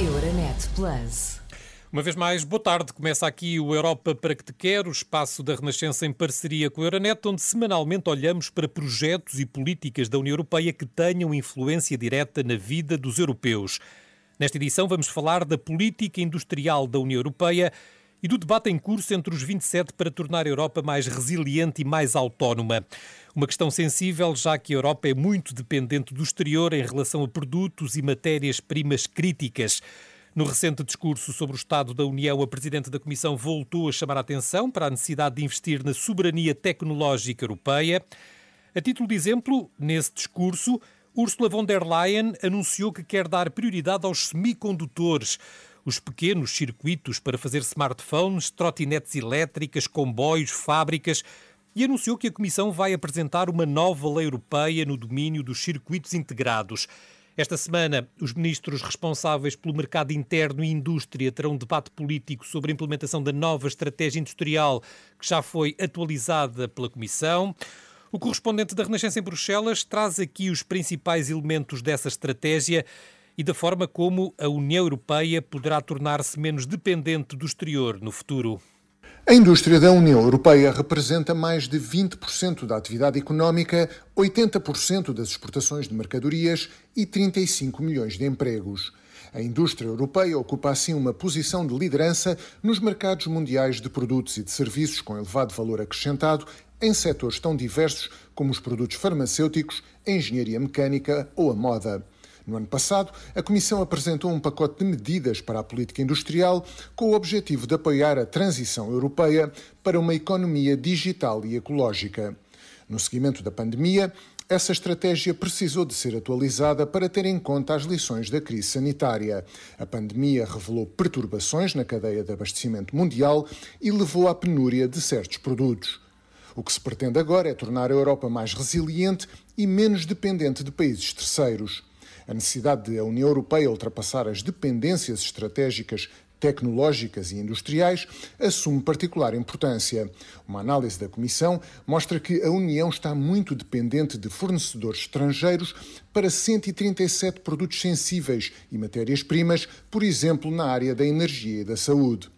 Euronet Plus. Uma vez mais, boa tarde. Começa aqui o Europa para que te quero, o espaço da Renascença em parceria com a Euronet, onde semanalmente olhamos para projetos e políticas da União Europeia que tenham influência direta na vida dos europeus. Nesta edição vamos falar da política industrial da União Europeia e do debate em curso entre os 27 para tornar a Europa mais resiliente e mais autónoma. Uma questão sensível, já que a Europa é muito dependente do exterior em relação a produtos e matérias-primas críticas. No recente discurso sobre o Estado da União, a Presidente da Comissão voltou a chamar a atenção para a necessidade de investir na soberania tecnológica europeia. A título de exemplo, nesse discurso, Ursula von der Leyen anunciou que quer dar prioridade aos semicondutores, os pequenos circuitos para fazer smartphones, trotinetes elétricas, comboios, fábricas, e anunciou que a Comissão vai apresentar uma nova lei europeia no domínio dos circuitos integrados. Esta semana, os ministros responsáveis pelo mercado interno e indústria terão um debate político sobre a implementação da nova estratégia industrial que já foi atualizada pela Comissão. O correspondente da Renascença em Bruxelas traz aqui os principais elementos dessa estratégia e da forma como a União Europeia poderá tornar-se menos dependente do exterior no futuro. A indústria da União Europeia representa mais de 20% da atividade económica, 80% das exportações de mercadorias e 35 milhões de empregos. A indústria europeia ocupa assim uma posição de liderança nos mercados mundiais de produtos e de serviços com elevado valor acrescentado em setores tão diversos como os produtos farmacêuticos, a engenharia mecânica ou a moda. No ano passado, a Comissão apresentou um pacote de medidas para a política industrial com o objetivo de apoiar a transição europeia para uma economia digital e ecológica. No seguimento da pandemia, essa estratégia precisou de ser atualizada para ter em conta as lições da crise sanitária. A pandemia revelou perturbações na cadeia de abastecimento mundial e levou à penúria de certos produtos. O que se pretende agora é tornar a Europa mais resiliente e menos dependente de países terceiros. A necessidade de a União Europeia ultrapassar as dependências estratégicas tecnológicas e industriais assume particular importância. Uma análise da Comissão mostra que a União está muito dependente de fornecedores estrangeiros para 137 produtos sensíveis e matérias-primas, por exemplo, na área da energia e da saúde.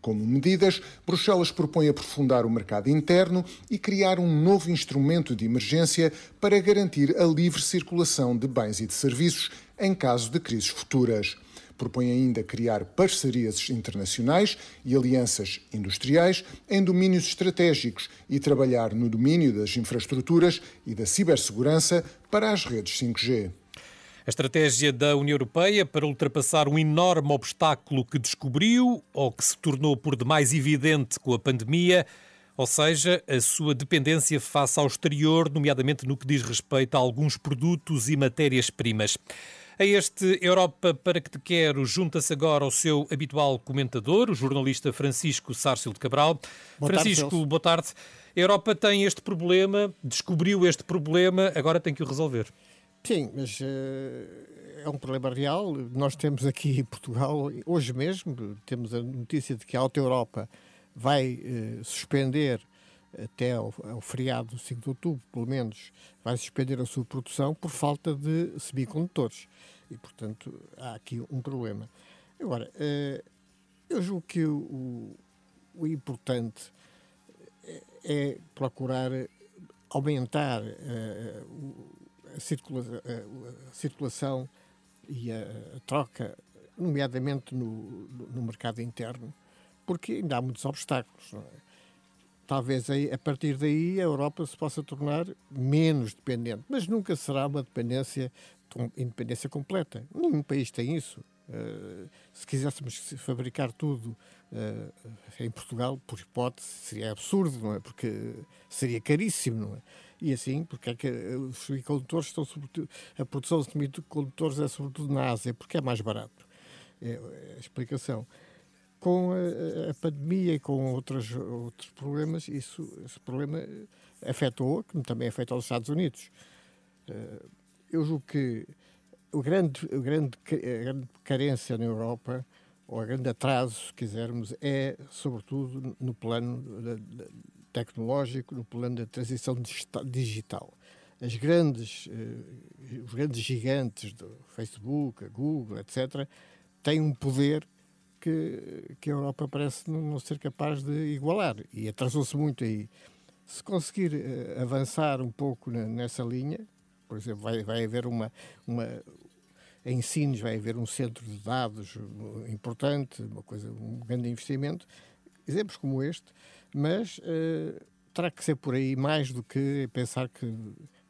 Como medidas, Bruxelas propõe aprofundar o mercado interno e criar um novo instrumento de emergência para garantir a livre circulação de bens e de serviços em caso de crises futuras. Propõe ainda criar parcerias internacionais e alianças industriais em domínios estratégicos e trabalhar no domínio das infraestruturas e da cibersegurança para as redes 5G. A estratégia da União Europeia para ultrapassar um enorme obstáculo que descobriu ou que se tornou por demais evidente com a pandemia, ou seja, a sua dependência face ao exterior, nomeadamente no que diz respeito a alguns produtos e matérias-primas. A este Europa para que te quero junta-se agora o seu habitual comentador, o jornalista Francisco Sárcio de Cabral. Boa Francisco, tarde, boa tarde. A Europa tem este problema, descobriu este problema, agora tem que o resolver. Sim, mas uh, é um problema real. Nós temos aqui em Portugal, hoje mesmo, temos a notícia de que a Auto Europa vai uh, suspender até ao, ao, feriado 5 de outubro, pelo menos, vai suspender a sua produção por falta de semicondutores. E, portanto, há aqui um problema. Agora, uh, eu julgo que o, o importante é, é procurar aumentar uh, a, circula a circulação e a, a troca, nomeadamente no, no, mercado interno, porque ainda há muitos obstáculos. É? Talvez aí, a partir daí a Europa se possa tornar menos dependente, mas nunca será uma dependência, independência completa. Nenhum país tem isso. Uh, se quiséssemos fabricar tudo uh, em Portugal, por hipótese, seria absurdo, não é? Porque seria caríssimo, não é? E assim, porque é que eh, os semicondutores estão sobretudo. A produção de semicondutores é sobretudo na Ásia, porque é mais barato. É, é a explicação. Com a, a, pandemia e com outros, outros problemas, isso, esse problema afetou, como também afeta os Estados Unidos. Eh, eu julgo que o grande, o grande, a grande carência na Europa, ou o grande atraso, se quisermos, é sobretudo no plano tecnológico, no plano da transição digital. As grandes, uh, os grandes gigantes do Facebook, a Google, etc., tem um poder que, que a Europa parece não, ser capaz de igualar e atrasou-se muito aí. Se conseguir uh, avançar um pouco nessa linha, por exemplo, vai, vai haver uma, uma em Sines vai haver um centro de dados importante, uma coisa, um grande investimento, exemplos como este, mas uh, terá que ser por aí mais do que pensar que,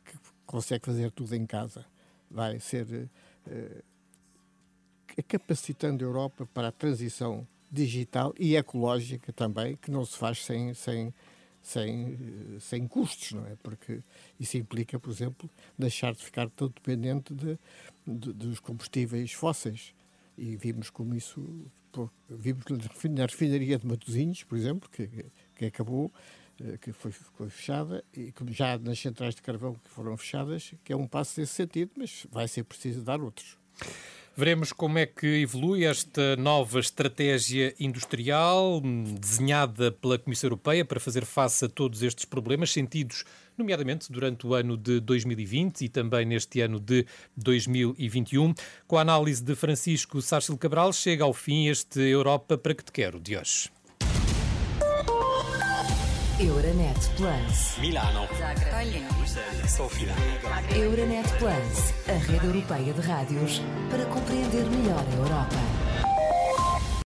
que consegue fazer tudo em casa. Vai ser uh, capacitando a Europa para a transição digital e ecológica também, que não se faz sem, sem, sem, sem custos, não é? Porque isso implica, por exemplo, deixar de ficar tão dependente de, de dos combustíveis fósseis. E vimos como isso, vimos na refinaria de Matosinhos, por exemplo, que, que acabou, eh, que foi, foi fechada, e como já nas centrais de carvão que foram fechadas, que é um passo nesse sentido, mas vai ser preciso dar outros. Veremos como é que evolui esta nova estratégia industrial desenhada pela Comissão Europeia para fazer face a todos estes problemas sentidos, nomeadamente durante o ano de 2020 e também neste ano de 2021. Com a análise de Francisco Sárcio Cabral, chega ao fim este Europa para que te quero de hoje. Euronet Plus. Milano. Zagreb. Sofia. Euronet Plus, a rede europeia de rádios para compreender melhor a Europa.